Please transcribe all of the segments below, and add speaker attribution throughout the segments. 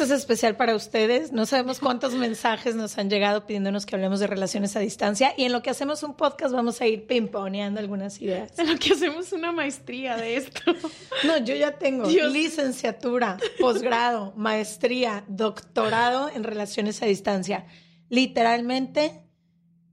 Speaker 1: Esto es especial para ustedes. No sabemos cuántos mensajes nos han llegado pidiéndonos que hablemos de relaciones a distancia y en lo que hacemos un podcast vamos a ir pimponeando algunas ideas.
Speaker 2: En lo que hacemos una maestría de esto.
Speaker 1: No, yo ya tengo
Speaker 2: Dios.
Speaker 1: licenciatura, posgrado, maestría, doctorado en relaciones a distancia. Literalmente,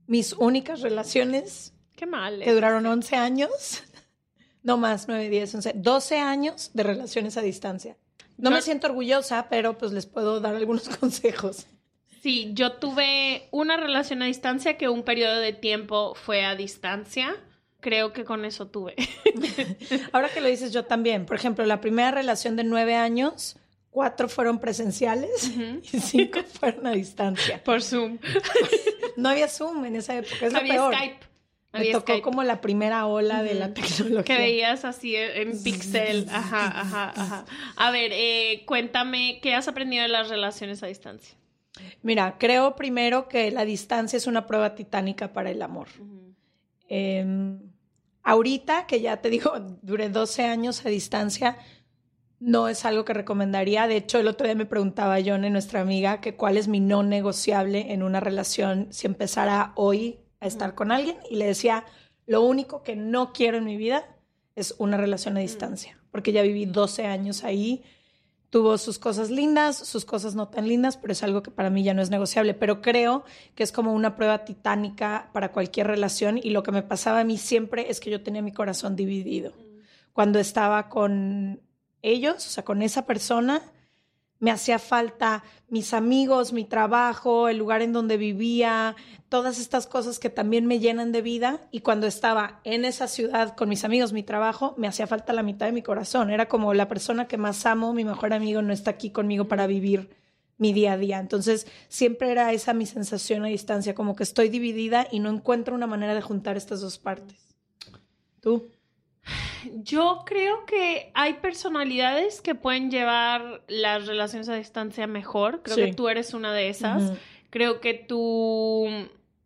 Speaker 1: mis únicas relaciones
Speaker 2: Qué mal.
Speaker 1: que
Speaker 2: ¿eh?
Speaker 1: duraron 11 años, no más, 9, 10, 11, 12 años de relaciones a distancia. No
Speaker 2: Yo-
Speaker 1: me siento orgullosa, pero pues les puedo dar algunos consejos.
Speaker 2: Sí, yo tuve una relación a distancia que un periodo de tiempo fue a distancia. Creo que con eso tuve.
Speaker 1: Ahora que lo dices yo también, por ejemplo, la primera relación de 9 años, cuatro fueron presenciales y cinco fueron a distancia.
Speaker 2: Por Zoom.
Speaker 1: No había Zoom en esa época, es lo
Speaker 2: Había
Speaker 1: peor.
Speaker 2: Skype.
Speaker 1: Me tocó
Speaker 2: Skype.
Speaker 1: como la primera ola de la tecnología.
Speaker 2: Que veías así en pixel. Ajá, ajá, ajá. A ver, eh, cuéntame, ¿qué has aprendido de las relaciones a distancia?
Speaker 1: Mira, creo primero que la distancia es una prueba titánica para el amor. Eh, ahorita, que ya te digo, duré 12 años a distancia, no es algo que recomendaría. De hecho, el otro día me preguntaba John, nuestra amiga, que cuál es mi no negociable en una relación si empezara hoy a estar con alguien. Y le decía, lo único que no quiero en mi vida es una relación a distancia, porque ya viví 12 años ahí. Tuvo sus cosas lindas, sus cosas no tan lindas, pero es algo que para mí ya no es negociable. Pero creo que es como una prueba titánica para cualquier relación y lo que me pasaba a mí siempre es que yo tenía mi corazón dividido. Cuando estaba con ellos, o sea, con esa persona, me hacía falta mis amigos, mi trabajo, el lugar en donde vivía, todas estas cosas que también me llenan de vida. Y cuando estaba en esa ciudad con mis amigos, mi trabajo, me hacía falta la mitad de mi corazón. Era como la persona que más amo, mi mejor amigo, no está aquí conmigo para vivir mi día a día. Entonces, siempre era esa mi sensación a distancia, como que estoy dividida y no encuentro una manera de juntar estas dos partes. ¿Tú?
Speaker 2: Yo creo que hay personalidades que pueden llevar las relaciones a distancia mejor. Creo
Speaker 1: Sí.
Speaker 2: que tú eres una de esas. Creo que tú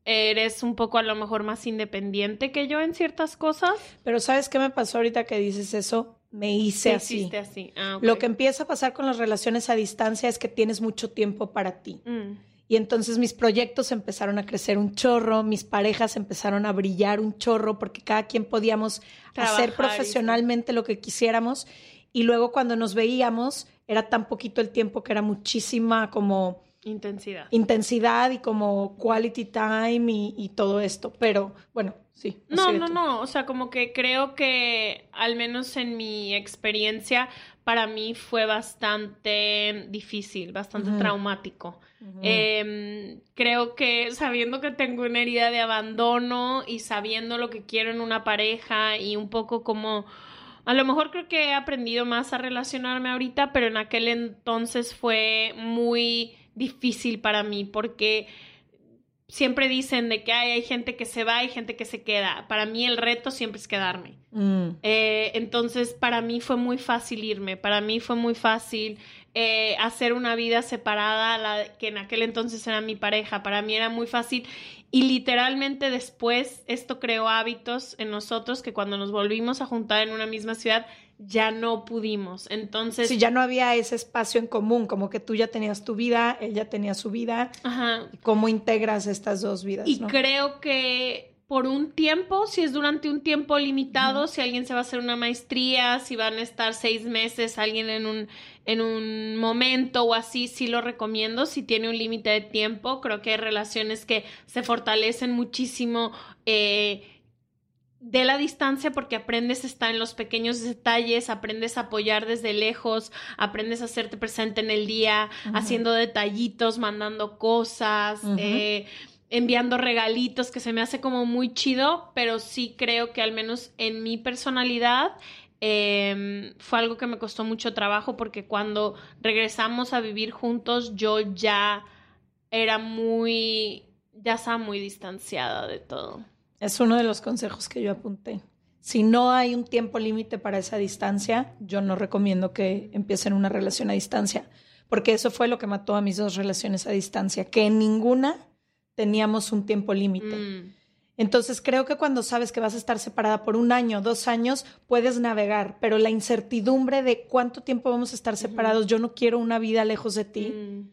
Speaker 2: eres un poco a lo mejor más independiente que yo en ciertas cosas.
Speaker 1: Pero ¿sabes qué me pasó ahorita que dices eso? Me hice así.
Speaker 2: Ah.
Speaker 1: Lo que empieza a pasar con las relaciones a distancia es que tienes mucho tiempo para ti.
Speaker 2: Mm.
Speaker 1: Y entonces mis proyectos empezaron a crecer un chorro, mis parejas empezaron a brillar un chorro porque cada quien podíamos hacer
Speaker 2: Trabajar
Speaker 1: profesionalmente lo que quisiéramos. Y luego cuando nos veíamos era tan poquito el tiempo que era muchísima como
Speaker 2: Intensidad.
Speaker 1: intensidad y como quality time y, y todo esto. Pero bueno, sí.
Speaker 2: No, no,
Speaker 1: tú.
Speaker 2: no. O sea, como que creo que, al menos en mi experiencia, para mí fue bastante difícil, bastante traumático. Em, creo que sabiendo que tengo una herida de abandono y sabiendo lo que quiero en una pareja y un poco como... A lo mejor creo que he aprendido más a relacionarme ahorita, pero en aquel entonces fue muy difícil para mí porque siempre dicen de que hay, hay gente que se va y gente que se queda. Para mí el reto siempre es quedarme.
Speaker 1: Mm.
Speaker 2: Eh, entonces, para mí fue muy fácil irme, para mí fue muy fácil eh, hacer una vida separada, la que en aquel entonces era mi pareja. Para mí era muy fácil y literalmente después esto creó hábitos en nosotros que cuando nos volvimos a juntar en una misma ciudad ya no pudimos. Entonces...
Speaker 1: Sí, ya no había ese espacio en común, como que tú ya tenías tu vida, él ya tenía su vida.
Speaker 2: Ajá.
Speaker 1: ¿Cómo integras estas dos vidas?
Speaker 2: Y creo que por un tiempo, si es durante un tiempo limitado, si alguien se va a hacer una maestría, si van a estar seis meses alguien en un, en un momento o así, sí lo recomiendo, si tiene un límite de tiempo, creo que hay relaciones que se fortalecen muchísimo. Eh, de la distancia porque aprendes a estar en los pequeños detalles, aprendes a apoyar desde lejos, aprendes a hacerte presente en el día, haciendo detallitos, mandando cosas, eh, enviando regalitos que se me hace como muy chido, pero sí creo que al menos en mi personalidad em, fue algo que me costó mucho trabajo porque cuando regresamos a vivir juntos yo ya era muy, ya estaba muy distanciada de todo.
Speaker 1: Es uno de los consejos que yo apunté. Si no hay un tiempo límite para esa distancia, yo no recomiendo que empiecen una relación a distancia, porque eso fue lo que mató a mis dos relaciones a distancia, que en ninguna teníamos un tiempo límite. Mm. Entonces creo que cuando sabes que vas a estar separada por un año, dos años, puedes navegar, pero la incertidumbre de cuánto tiempo vamos a estar separados, yo no quiero una vida lejos de ti. Mm,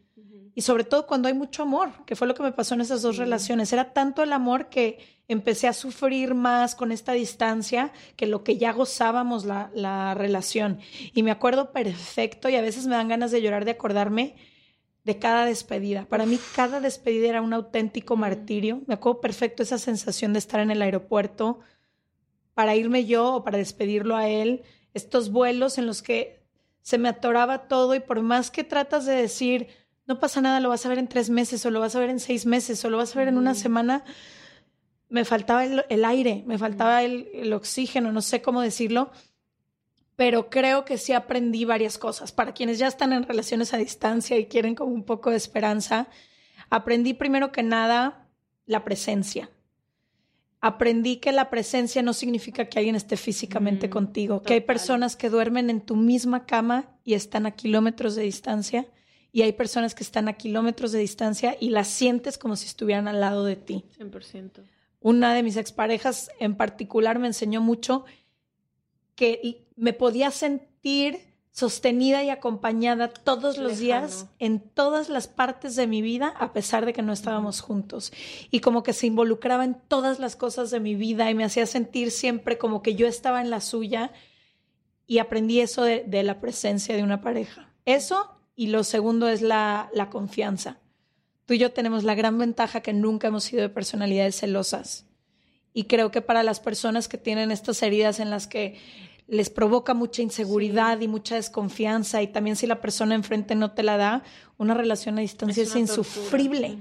Speaker 1: y sobre todo cuando hay mucho amor, que fue lo que me pasó en esas dos relaciones. Era tanto el amor que empecé a sufrir más con esta distancia que lo que ya gozábamos la, la relación. Y me acuerdo perfecto y a veces me dan ganas de llorar de acordarme de cada despedida. Para mí cada despedida era un auténtico martirio. Me acuerdo perfecto esa sensación de estar en el aeropuerto para irme yo o para despedirlo a él. Estos vuelos en los que se me atoraba todo y por más que tratas de decir, no pasa nada, lo vas a ver en tres meses o lo vas a ver en seis meses o lo vas a ver en una semana, me faltaba el, aire, me faltaba el oxígeno, no sé cómo decirlo pero creo que sí aprendí varias cosas. Para quienes ya están en relaciones a distancia y quieren como un poco de esperanza, aprendí primero que nada la presencia. Aprendí que la presencia no significa que alguien esté físicamente mm, contigo, que hay personas que duermen en tu misma cama y están a kilómetros de distancia, y hay personas que están a kilómetros de distancia y las sientes como si estuvieran al lado de ti.
Speaker 2: 100%.
Speaker 1: Una de mis exparejas en particular me enseñó mucho que me podía sentir sostenida y acompañada todos los días en todas las partes de mi vida, a pesar de que no estábamos juntos. Y como que se involucraba en todas las cosas de mi vida y me hacía sentir siempre como que yo estaba en la suya. Y aprendí eso de, la presencia de una pareja. Eso y lo segundo es la, la confianza. Tú y yo tenemos la gran ventaja que nunca hemos sido de personalidades celosas. Y creo que para las personas que tienen estas heridas en las que les provoca mucha inseguridad y mucha desconfianza y también si la persona enfrente no te la da, una relación a distancia es, insufrible.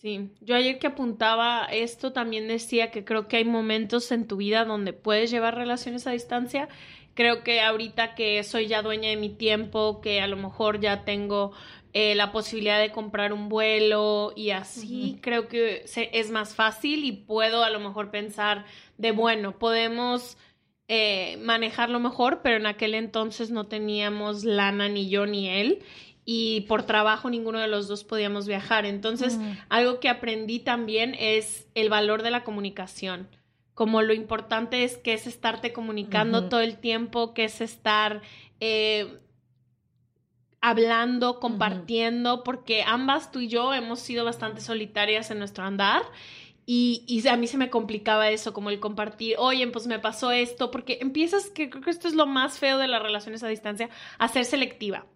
Speaker 2: Sí, yo ayer que apuntaba esto también decía que creo que hay momentos en tu vida donde puedes llevar relaciones a distancia. Creo que ahorita que soy ya dueña de mi tiempo, que a lo mejor ya tengo eh, la posibilidad de comprar un vuelo y así, creo que es más fácil y puedo a lo mejor pensar de, bueno, podemos eh, manejarlo mejor, pero en aquel entonces no teníamos lana ni yo ni él y por trabajo ninguno de los dos podíamos viajar. Entonces, mm. algo que aprendí también es el valor de la comunicación. Como lo importante es que es estarte comunicando todo el tiempo, que es estar eh, hablando, compartiendo, porque ambas, tú y yo, hemos sido bastante solitarias en nuestro andar y, y, a mí se me complicaba eso, como el compartir, oye, pues me pasó esto, porque empiezas, que creo que esto es lo más feo de las relaciones a distancia, a ser selectiva.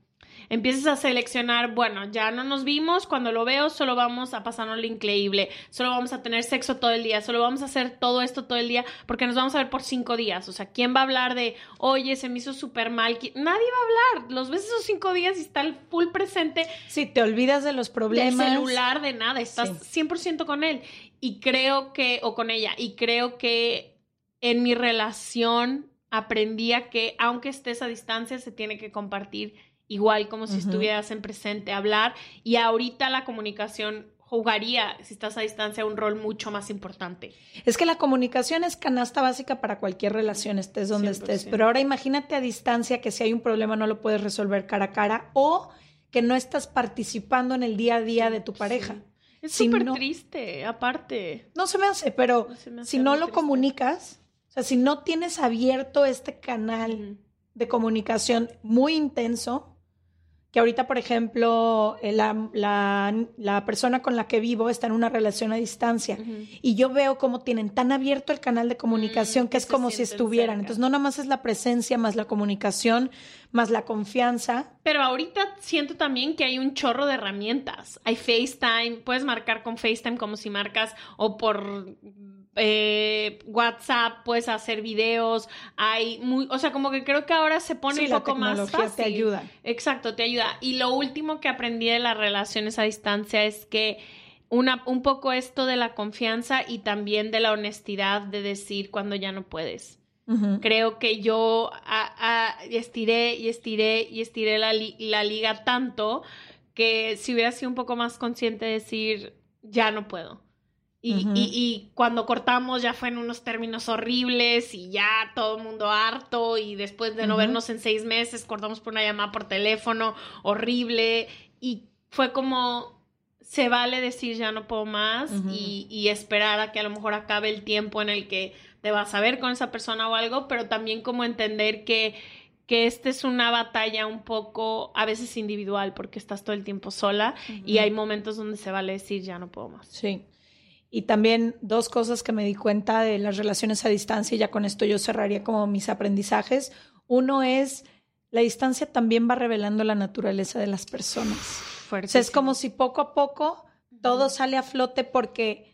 Speaker 2: Empiezas a seleccionar, bueno, ya no nos vimos, cuando lo veo solo vamos a pasarnos lo increíble, solo vamos a tener sexo todo el día, solo vamos a hacer todo esto todo el día, porque nos vamos a ver por cinco días. O sea, ¿quién va a hablar de, oye, se me hizo súper mal? Nadie va a hablar. Los ves esos cinco días y está el full presente.
Speaker 1: Si te olvidas de los problemas.
Speaker 2: Del celular, de nada, estás 100% con él. Y creo que, o con ella, y creo que en mi relación aprendía que aunque estés a distancia, se tiene que compartir igual como si estuvieras en presente, hablar. Y ahorita la comunicación jugaría, si estás a distancia, un rol mucho más importante.
Speaker 1: Es que la comunicación es canasta básica para cualquier relación, estés donde estés. Pero ahora imagínate a distancia que si hay un problema no lo puedes resolver cara a cara o que no estás participando en el día a día de tu pareja.
Speaker 2: Es súper triste, aparte.
Speaker 1: No se me hace, pero si no lo comunicas, o sea, si no tienes abierto este canal de comunicación muy intenso, que ahorita, por ejemplo, eh, la, la, persona con la que vivo está en una relación a distancia y yo veo cómo tienen tan abierto el canal de comunicación mm, que es como si estuvieran. Entonces, no nada más es la presencia, más la comunicación, más la confianza.
Speaker 2: Pero ahorita siento también que hay un chorro de herramientas. Hay FaceTime, puedes marcar con FaceTime como si marcas o por eh, WhatsApp, puedes hacer videos, hay muy, o sea, como que creo que ahora se pone un poco más fácil.
Speaker 1: te ayuda.
Speaker 2: Exacto, te ayuda. Y lo último que aprendí de las relaciones a distancia es que una, un poco esto de la confianza y también de la honestidad de decir cuando ya no puedes. Creo que yo estiré y estiré y estiré la, la liga tanto que si hubiera sido un poco más consciente de decir, ya no puedo y, y, cuando cortamos ya fue en unos términos horribles y ya todo el mundo harto y después de no vernos en seis meses cortamos por una llamada por teléfono horrible y fue como se vale decir ya no puedo más y, y, esperar a que a lo mejor acabe el tiempo en el que te vas a ver con esa persona o algo, pero también como entender que que esta es una batalla un poco a veces individual porque estás todo el tiempo sola y hay momentos donde se vale decir ya no puedo más.
Speaker 1: Sí. Y también dos cosas que me di cuenta de las relaciones a distancia, y ya con esto yo cerraría como mis aprendizajes. Uno es, la distancia también va revelando la naturaleza de las personas. O sea, es como si poco a poco todo sale a flote porque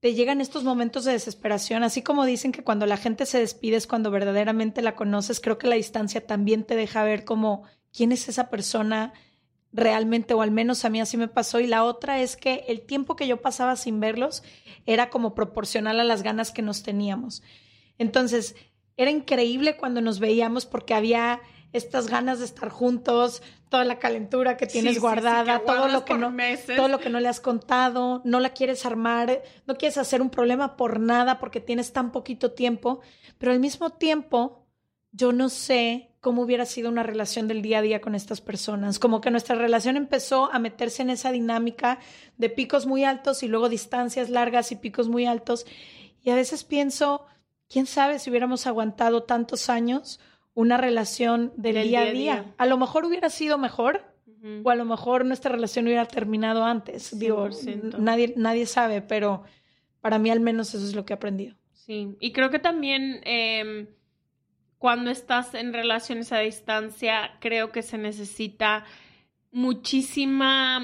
Speaker 1: te llegan estos momentos de desesperación, así como dicen que cuando la gente se despide es cuando verdaderamente la conoces, creo que la distancia también te deja ver como quién es esa persona, realmente, o al menos a mí así me pasó. Y la otra es que el tiempo que yo pasaba sin verlos era como proporcional a las ganas que nos teníamos. Entonces, era increíble cuando nos veíamos porque había estas ganas de estar juntos, toda la calentura que tienes guardada, todo lo que no todo lo que no le has contado, no la quieres armar, no quieres hacer un problema por nada porque tienes tan poquito tiempo, pero al mismo tiempo yo no sé cómo hubiera sido una relación del día a día con estas personas. Como que nuestra relación empezó a meterse en esa dinámica de picos muy altos y luego distancias largas y picos muy altos. Y a veces pienso, quién sabe si hubiéramos aguantado tantos años una relación del, día, a día. A lo mejor hubiera sido mejor. O a lo mejor nuestra relación hubiera terminado antes. Digo, nadie, nadie sabe, pero para mí al menos eso es lo que he aprendido.
Speaker 2: Sí, y creo que también em, cuando estás en relaciones a distancia, creo que se necesita muchísima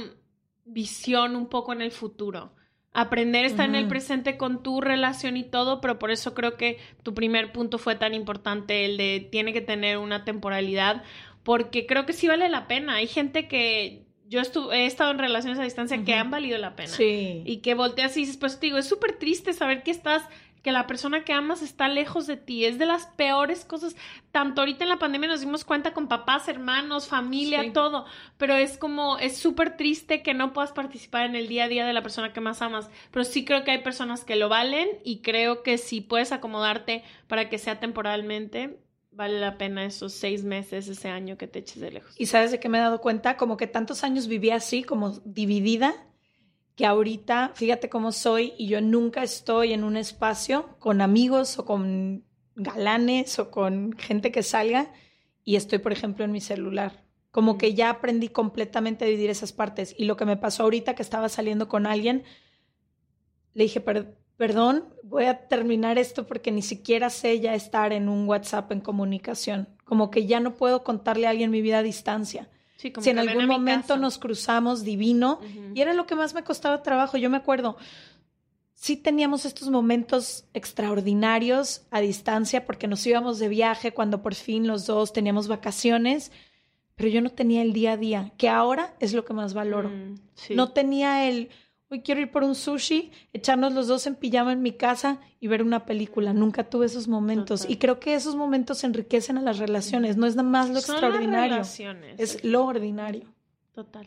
Speaker 2: visión un poco en el futuro. Aprender a estar en el presente con tu relación y todo, pero por eso creo que tu primer punto fue tan importante, el de tiene que tener una temporalidad, porque creo que sí vale la pena. Hay gente que yo he estado en relaciones a distancia que han valido la pena.
Speaker 1: Sí.
Speaker 2: Y que volteas y dices, pues te digo, es súper triste saber que estás que la persona que amas está lejos de ti. Es de las peores cosas. Tanto ahorita en la pandemia nos dimos cuenta con papás, hermanos, familia, todo. Pero es como, es súper triste que no puedas participar en el día a día de la persona que más amas. Pero sí creo que hay personas que lo valen y creo que si puedes acomodarte para que sea temporalmente, vale la pena esos seis meses, ese año que te eches de lejos.
Speaker 1: Y sabes de qué me he dado cuenta, como que tantos años viví así, como dividida que ahorita, fíjate cómo soy y yo nunca estoy en un espacio con amigos o con galanes o con gente que salga y estoy, por ejemplo, en mi celular. Como que ya aprendí completamente a dividir esas partes. Y lo que me pasó ahorita que estaba saliendo con alguien, le dije, perdón, voy a terminar esto porque ni siquiera sé ya estar en un WhatsApp en comunicación. Como que ya no puedo contarle a alguien mi vida a distancia si en algún momento nos cruzamos divino, y era lo que más me costaba trabajo, yo me acuerdo, sí teníamos estos momentos extraordinarios a distancia porque nos íbamos de viaje cuando por fin los dos teníamos vacaciones, pero yo no tenía el día a día, que ahora es lo que más valoro. Mm, no tenía el, hoy quiero ir por un sushi, echarnos los dos en pijama en mi casa y ver una película. Nunca tuve esos momentos. Y creo que esos momentos enriquecen a las relaciones. No es nada más lo extraordinario. es lo ordinario.
Speaker 2: Total.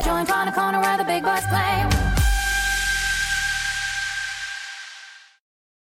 Speaker 3: Join Connor Corner where the big boys play.